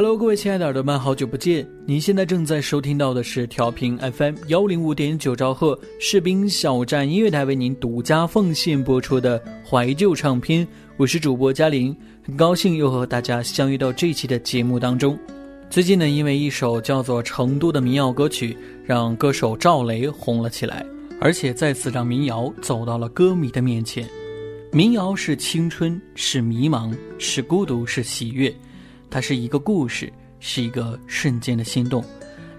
Hello，各位亲爱的耳朵们，好久不见！您现在正在收听到的是调频 FM 幺零五点九兆赫士兵小站音乐台为您独家奉献播出的怀旧唱片，我是主播嘉玲，很高兴又和大家相遇到这期的节目当中。最近呢，因为一首叫做《成都》的民谣歌曲，让歌手赵雷红了起来，而且再次让民谣走到了歌迷的面前。民谣是青春，是迷茫，是孤独，是喜悦。它是一个故事，是一个瞬间的心动。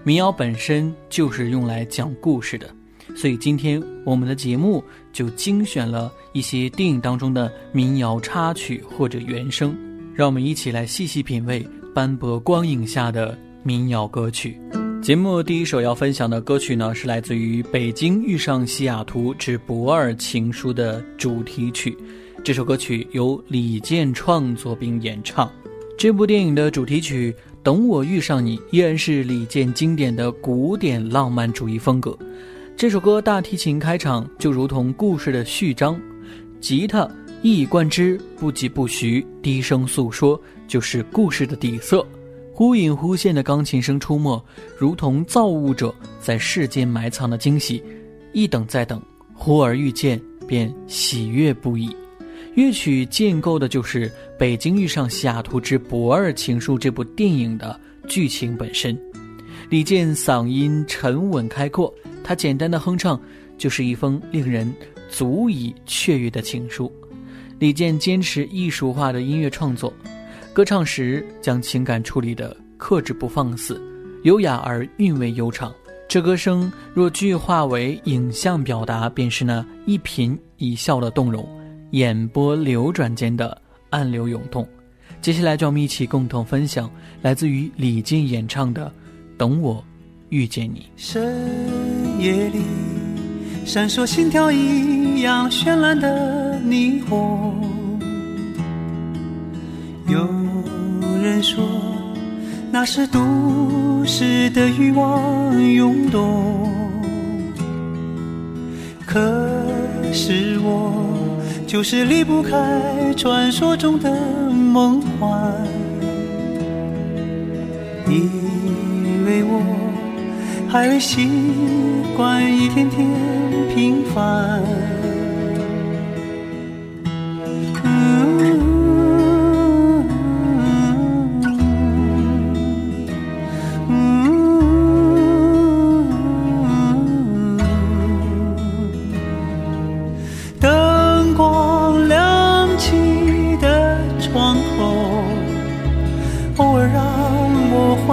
民谣本身就是用来讲故事的，所以今天我们的节目就精选了一些电影当中的民谣插曲或者原声，让我们一起来细细品味斑驳光影下的民谣歌曲。节目第一首要分享的歌曲呢，是来自于《北京遇上西雅图之不二情书》的主题曲。这首歌曲由李健创作并演唱。这部电影的主题曲《等我遇上你》依然是李健经典的古典浪漫主义风格。这首歌大提琴开场就如同故事的序章，吉他一以贯之，不疾不徐，低声诉说，就是故事的底色。忽隐忽现的钢琴声出没，如同造物者在世间埋藏的惊喜。一等再等，忽而遇见，便喜悦不已。乐曲建构的就是《北京遇上西雅图之不二情书》这部电影的剧情本身。李健嗓音沉稳开阔，他简单的哼唱就是一封令人足以雀跃的情书。李健坚持艺术化的音乐创作，歌唱时将情感处理的克制不放肆，优雅而韵味悠长。这歌声若具化为影像表达，便是那一颦一笑的动容。眼波流转间的暗流涌动，接下来就让我们一起共同分享来自于李健演唱的《等我遇见你》。深夜里闪烁心跳一样绚烂的霓虹，有人说那是都市的欲望涌动，可是我。就是离不开传说中的梦幻，因为我还未习惯一天天平凡。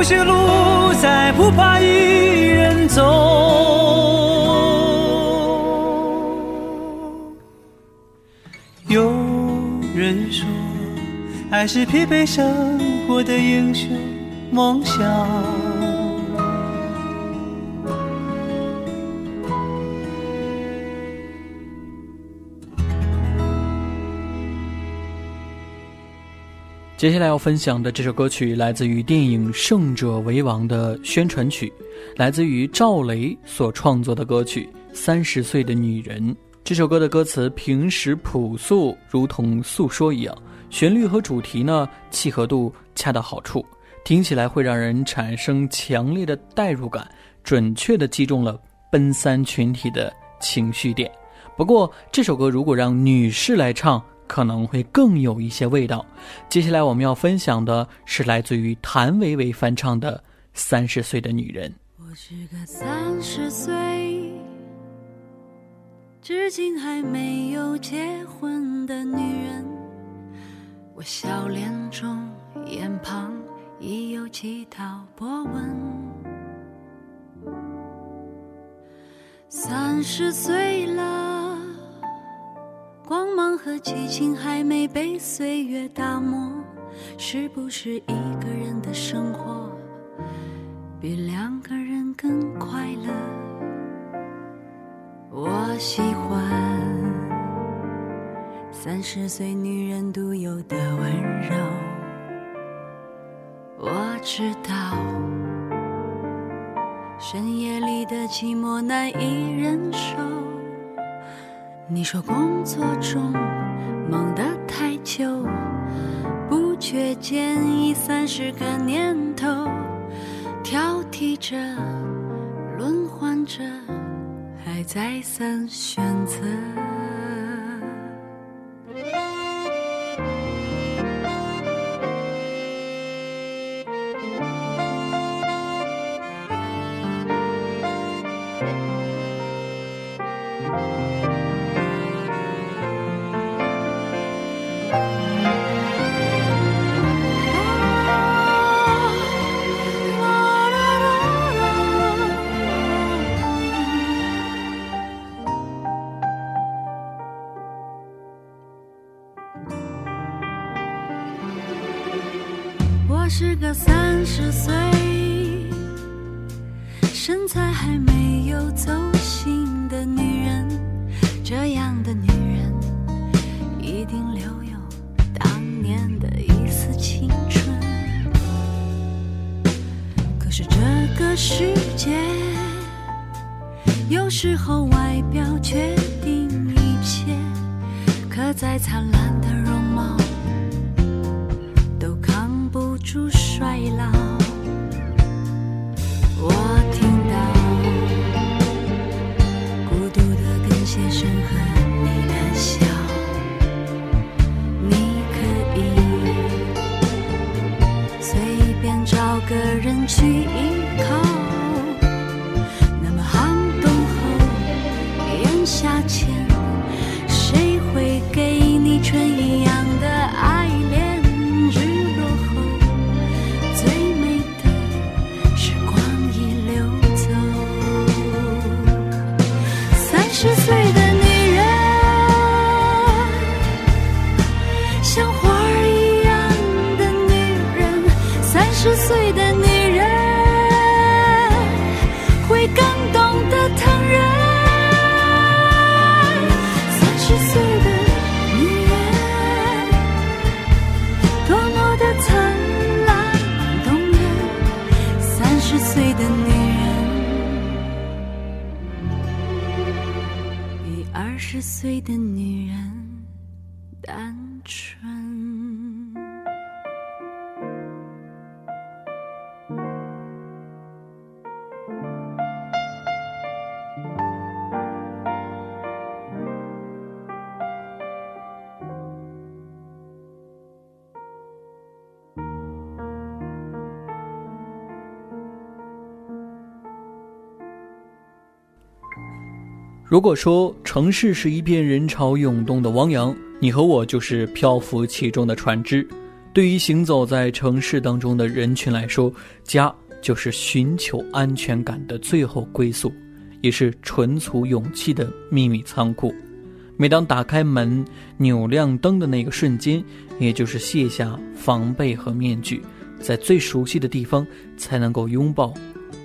有些路再不怕一人走。有人说。爱是疲惫生活的英雄梦想。接下来要分享的这首歌曲来自于电影《胜者为王》的宣传曲，来自于赵雷所创作的歌曲《三十岁的女人》。这首歌的歌词平实朴素，如同诉说一样。旋律和主题呢，契合度恰到好处，听起来会让人产生强烈的代入感，准确的击中了奔三群体的情绪点。不过，这首歌如果让女士来唱，可能会更有一些味道。接下来我们要分享的是来自于谭维维翻唱的《三十岁的女人》。我是个三十岁，至今还没有结婚的女人。我笑脸中，眼旁已有几道波纹。三十岁了，和激情还没被岁月打磨，是不是一个人的生活比两个人更快乐？我喜欢。三十岁女人独有的温柔，我知道深夜里的寂寞难以忍受。你说工作中忙得太久，不觉间已三十个年头，挑剔着，轮换着，还再三选择。十岁的女人。比二十岁的女人单纯。如果说城市是一片人潮涌动的汪洋，你和我就是漂浮其中的船只。对于行走在城市当中的人群来说，家就是寻求安全感的最后归宿，也是存储勇气的秘密仓库。每当打开门、扭亮灯的那个瞬间，也就是卸下防备和面具，在最熟悉的地方，才能够拥抱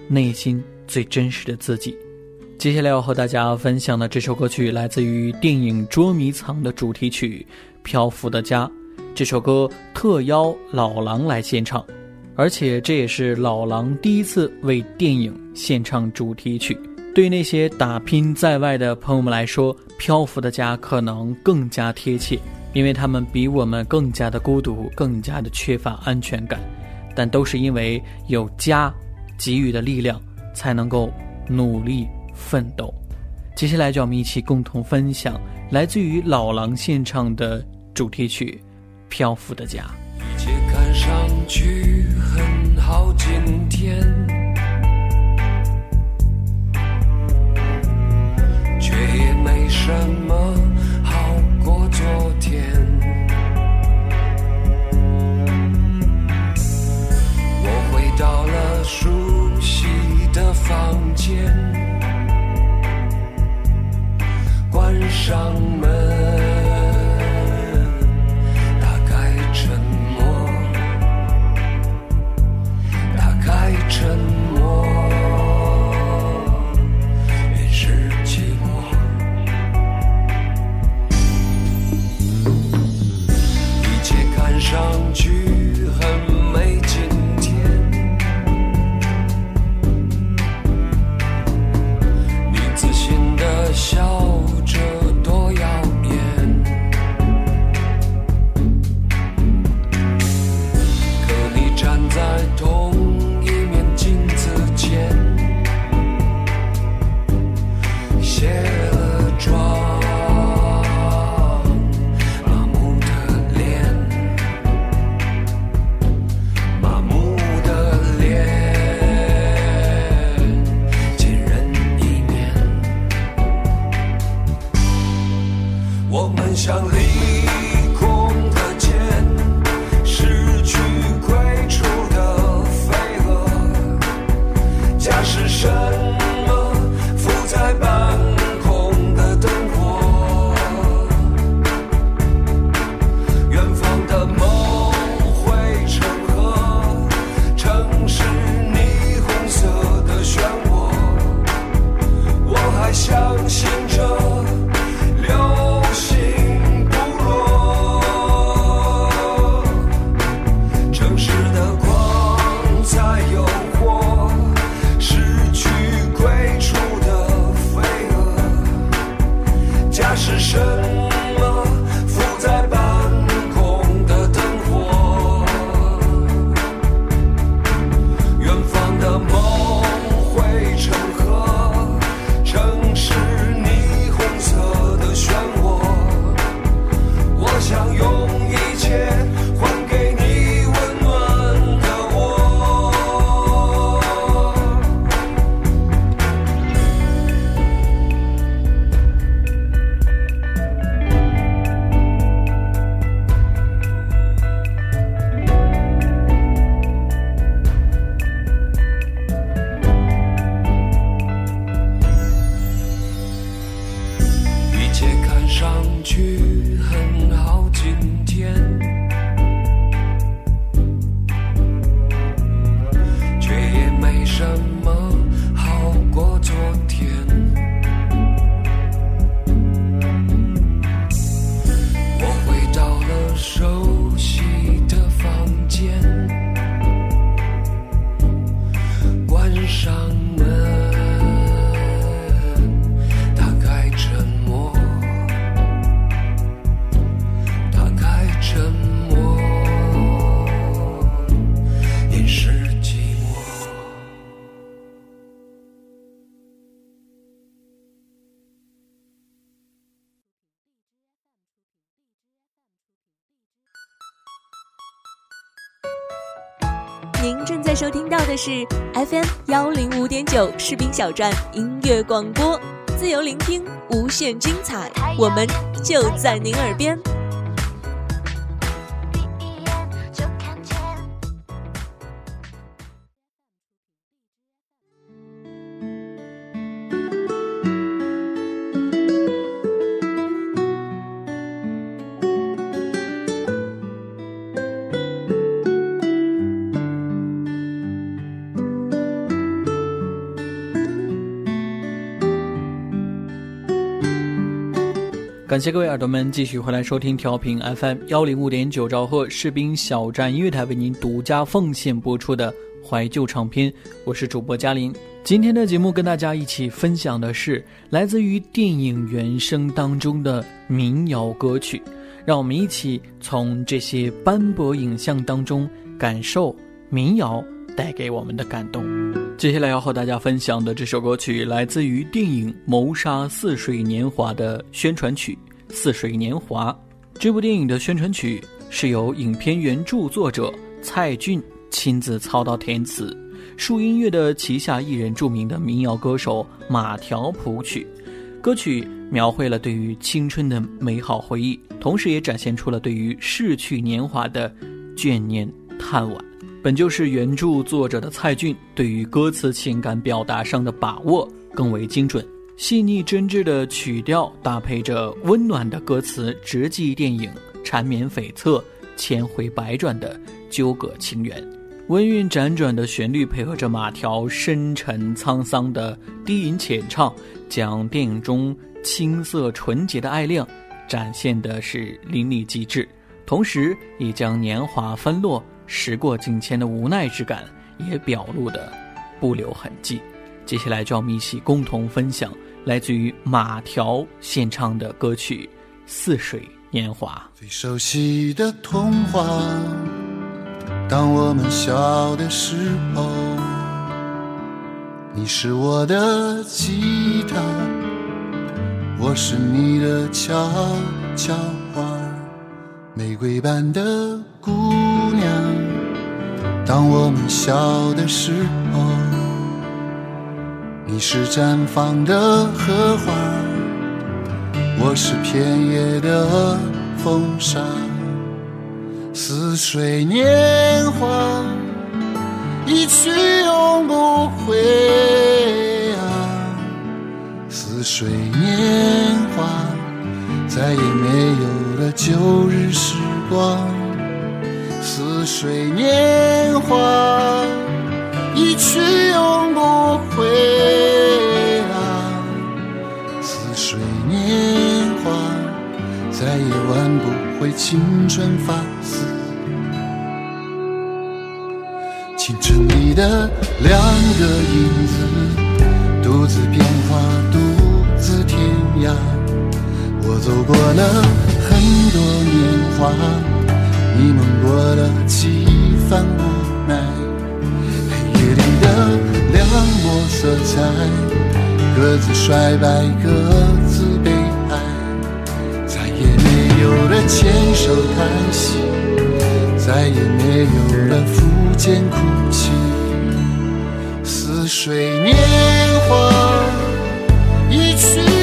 内心最真实的自己。接下来要和大家分享的这首歌曲，来自于电影《捉迷藏》的主题曲《漂浮的家》。这首歌特邀老狼来献唱，而且这也是老狼第一次为电影献唱主题曲。对那些打拼在外的朋友们来说，《漂浮的家》可能更加贴切，因为他们比我们更加的孤独，更加的缺乏安全感。但都是因为有家给予的力量，才能够努力。奋斗，接下来就让我们一起共同分享来自于老狼献唱的主题曲《漂浮的家》。一切看上去很好，今天，却也没什么 je 是 FM 幺零五点九士兵小站音乐广播，自由聆听，无限精彩，我们就在您耳边。感谢各位耳朵们继续回来收听调频 FM 幺零五点九兆赫士兵小站音乐台为您独家奉献播出的怀旧唱片，我是主播嘉林。今天的节目跟大家一起分享的是来自于电影原声当中的民谣歌曲，让我们一起从这些斑驳影像当中感受民谣带给我们的感动。接下来要和大家分享的这首歌曲，来自于电影《谋杀似水年华》的宣传曲《似水年华》。这部电影的宣传曲是由影片原著作者蔡骏亲自操刀填词，树音乐的旗下艺人著名的民谣歌手马条谱曲。歌曲描绘了对于青春的美好回忆，同时也展现出了对于逝去年华的眷念叹惋。本就是原著作者的蔡骏对于歌词情感表达上的把握更为精准，细腻真挚的曲调搭配着温暖的歌词，直击电影缠绵悱恻、千回百转的纠葛情缘。温韵辗转的旋律配合着马条深沉沧桑的低吟浅唱，将电影中青涩纯洁的爱恋展现的是淋漓尽致，同时也将年华纷落。时过境迁的无奈之感也表露的不留痕迹。接下来，就让我们一起共同分享来自于马条献唱的歌曲《似水年华》。最熟悉的童话，当我们小的时候，你是我的吉他，我是你的悄悄话，玫瑰般的姑娘。当我们小的时候，你是绽放的荷花，我是片叶的风沙。似水年华，一去永不回啊！似水年华，再也没有了旧日时光。似水年华，一去永不回啊！似水年华，再也挽不回青春发丝。青春里的两个影子，独自变化，独自天涯。我走过了很多年华。你梦过了几番淡漠色彩，各自衰败，各自悲哀，再也没有了牵手叹息，再也没有了抚肩哭泣，似水年华，一去。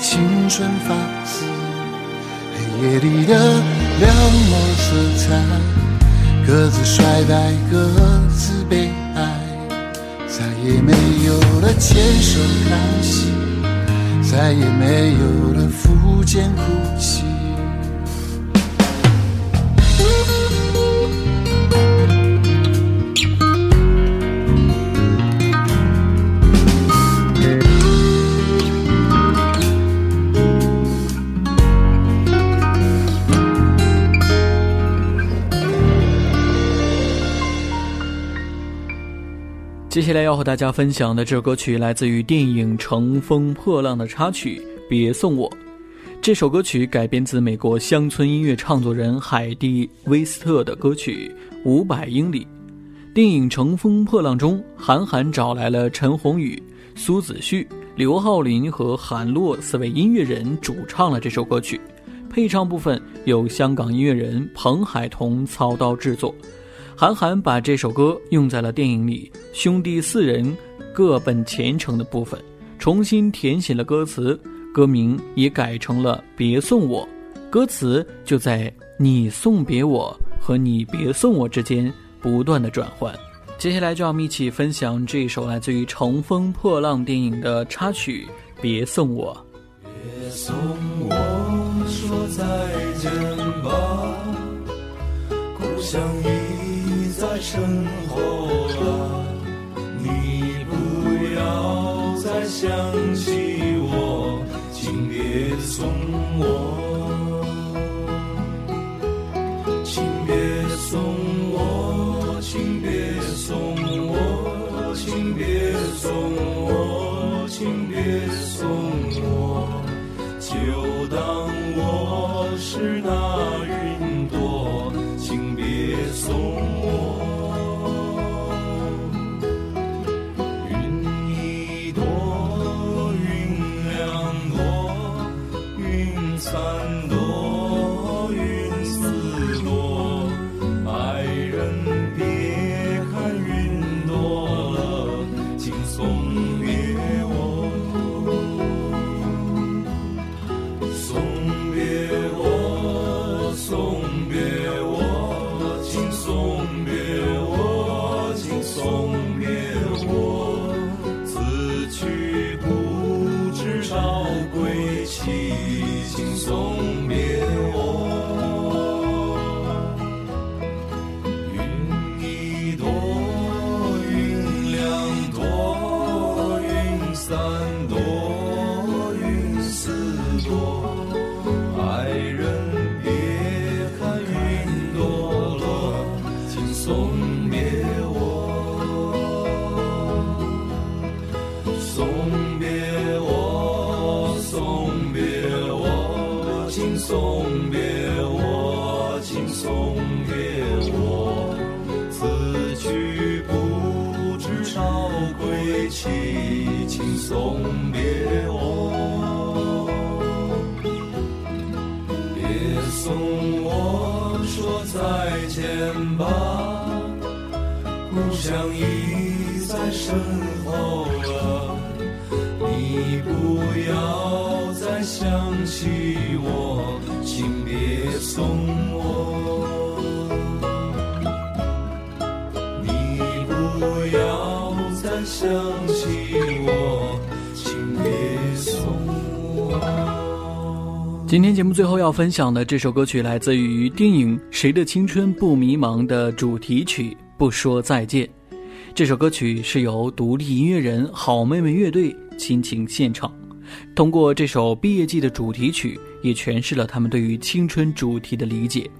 青春发丝，黑夜里的两抹色彩，各自衰败，各自悲哀，再也没有了牵手叹息，再也没有了负肩哭泣。接下来要和大家分享的这首歌曲来自于电影《乘风破浪》的插曲《别送我》。这首歌曲改编自美国乡村音乐创作人海蒂·威斯特的歌曲《五百英里》。电影《乘风破浪》中，韩寒找来了陈鸿宇、苏子旭、刘浩林和韩洛四位音乐人主唱了这首歌曲，配唱部分由香港音乐人彭海彤操刀制作。韩寒把这首歌用在了电影里兄弟四人各奔前程的部分，重新填写了歌词，歌名也改成了《别送我》，歌词就在你送别我和你别送我之间不断的转换。接下来就要一起分享这首来自于《乘风破浪》电影的插曲《别送我》。别送我说再见吧，故乡已。在身后了，你不要再想起我，请别送我，请别送我，请别送我，请别送我，请想起我，请别送我。今天节目最后要分享的这首歌曲，来自于电影《谁的青春不迷茫》的主题曲《不说再见》。这首歌曲是由独立音乐人好妹妹乐队倾情献唱，通过这首毕业季的主题曲，也诠释了他们对于青春主题的理解。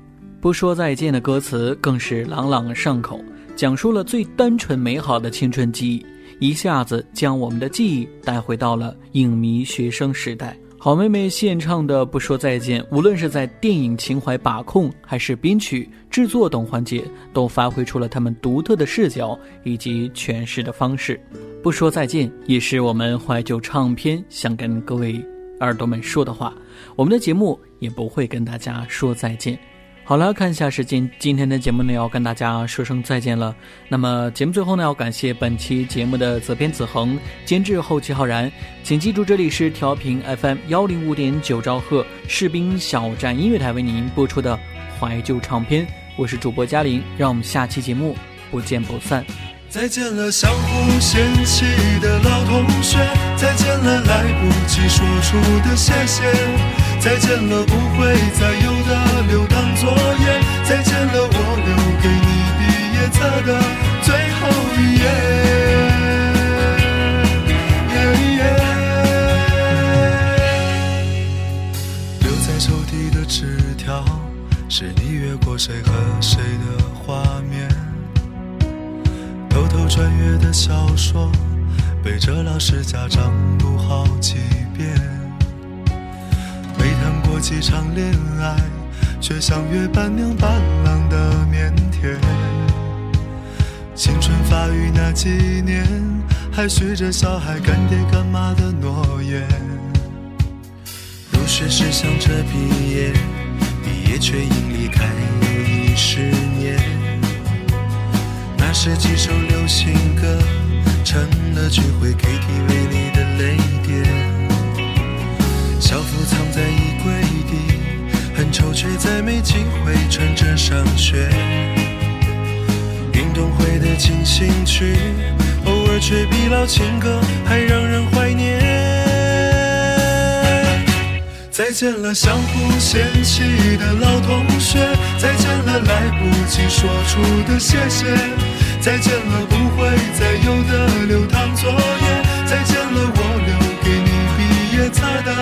不说再见的歌词更是朗朗上口，讲述了最单纯美好的青春记忆，一下子将我们的记忆带回到了影迷学生时代。好妹妹献唱的《不说再见》，无论是在电影情怀把控，还是编曲、制作等环节，都发挥出了他们独特的视角以及诠释的方式。不说再见，也是我们怀旧唱片想跟各位耳朵们说的话。我们的节目也不会跟大家说再见。好了，看一下时间，今天的节目呢要跟大家说声再见了。那么节目最后呢要感谢本期节目的责编子恒、监制后期浩然。请记住，这里是调频 FM 幺零五点九兆赫士兵小站音乐台为您播出的怀旧唱片，我是主播嘉玲，让我们下期节目不见不散。再见了，相互嫌弃的老同学；再见了，来不及说出的谢谢；再见了，不会再有的留堂作业；再见了，我留给你毕业册的最后一页。留在抽屉的纸条，是你越过谁和谁的画面。偷偷穿越的小说，背着老师家长读好几遍。过几场恋爱，却像约伴娘伴郎的腼腆。青春发育那几年，还许着小孩干爹干妈的诺言。入学时想着毕业，毕业却因离开又一十年。那是几首流行歌，成了聚会 KTV 里的泪点。校服藏在衣柜底，很丑却再没机会穿着上学。运动会的进行曲，偶尔却比老情歌还让人怀念。再见了，相互嫌弃的老同学；再见了，来不及说出的谢谢。再见了，不会再有的留堂作业。再见了，我留给你毕业册的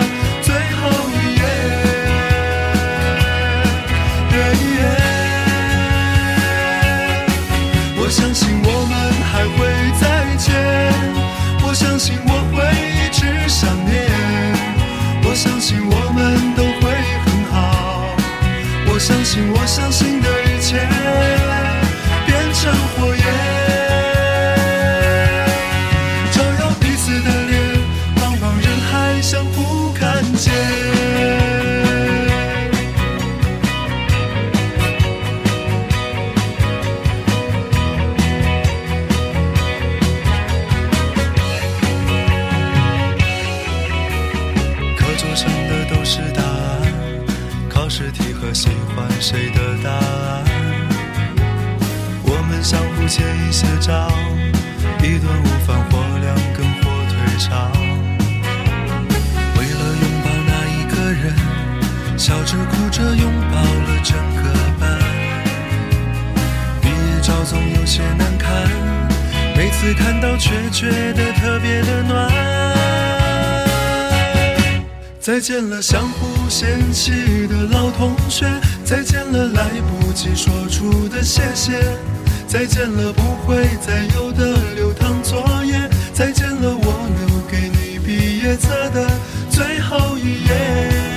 次看到却觉得特别的暖。再见了，相互嫌弃的老同学；再见了，来不及说出的谢谢。再见了，不会再有的留堂作业；再见了，我留给你毕业册的最后一页。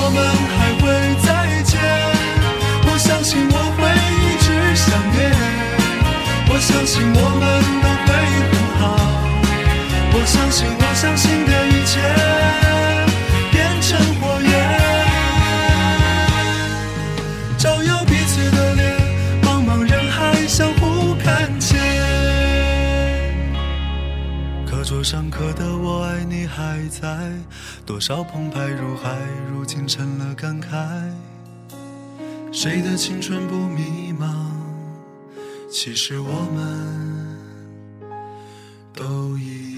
相信我们都会很好，我相信我相信的一切变成火焰，照耀彼此的脸，茫茫人海相互看见。课桌上刻的我爱你还在。多少澎湃如海，如今成了感慨。谁的青春不迷茫？其实我们都一样。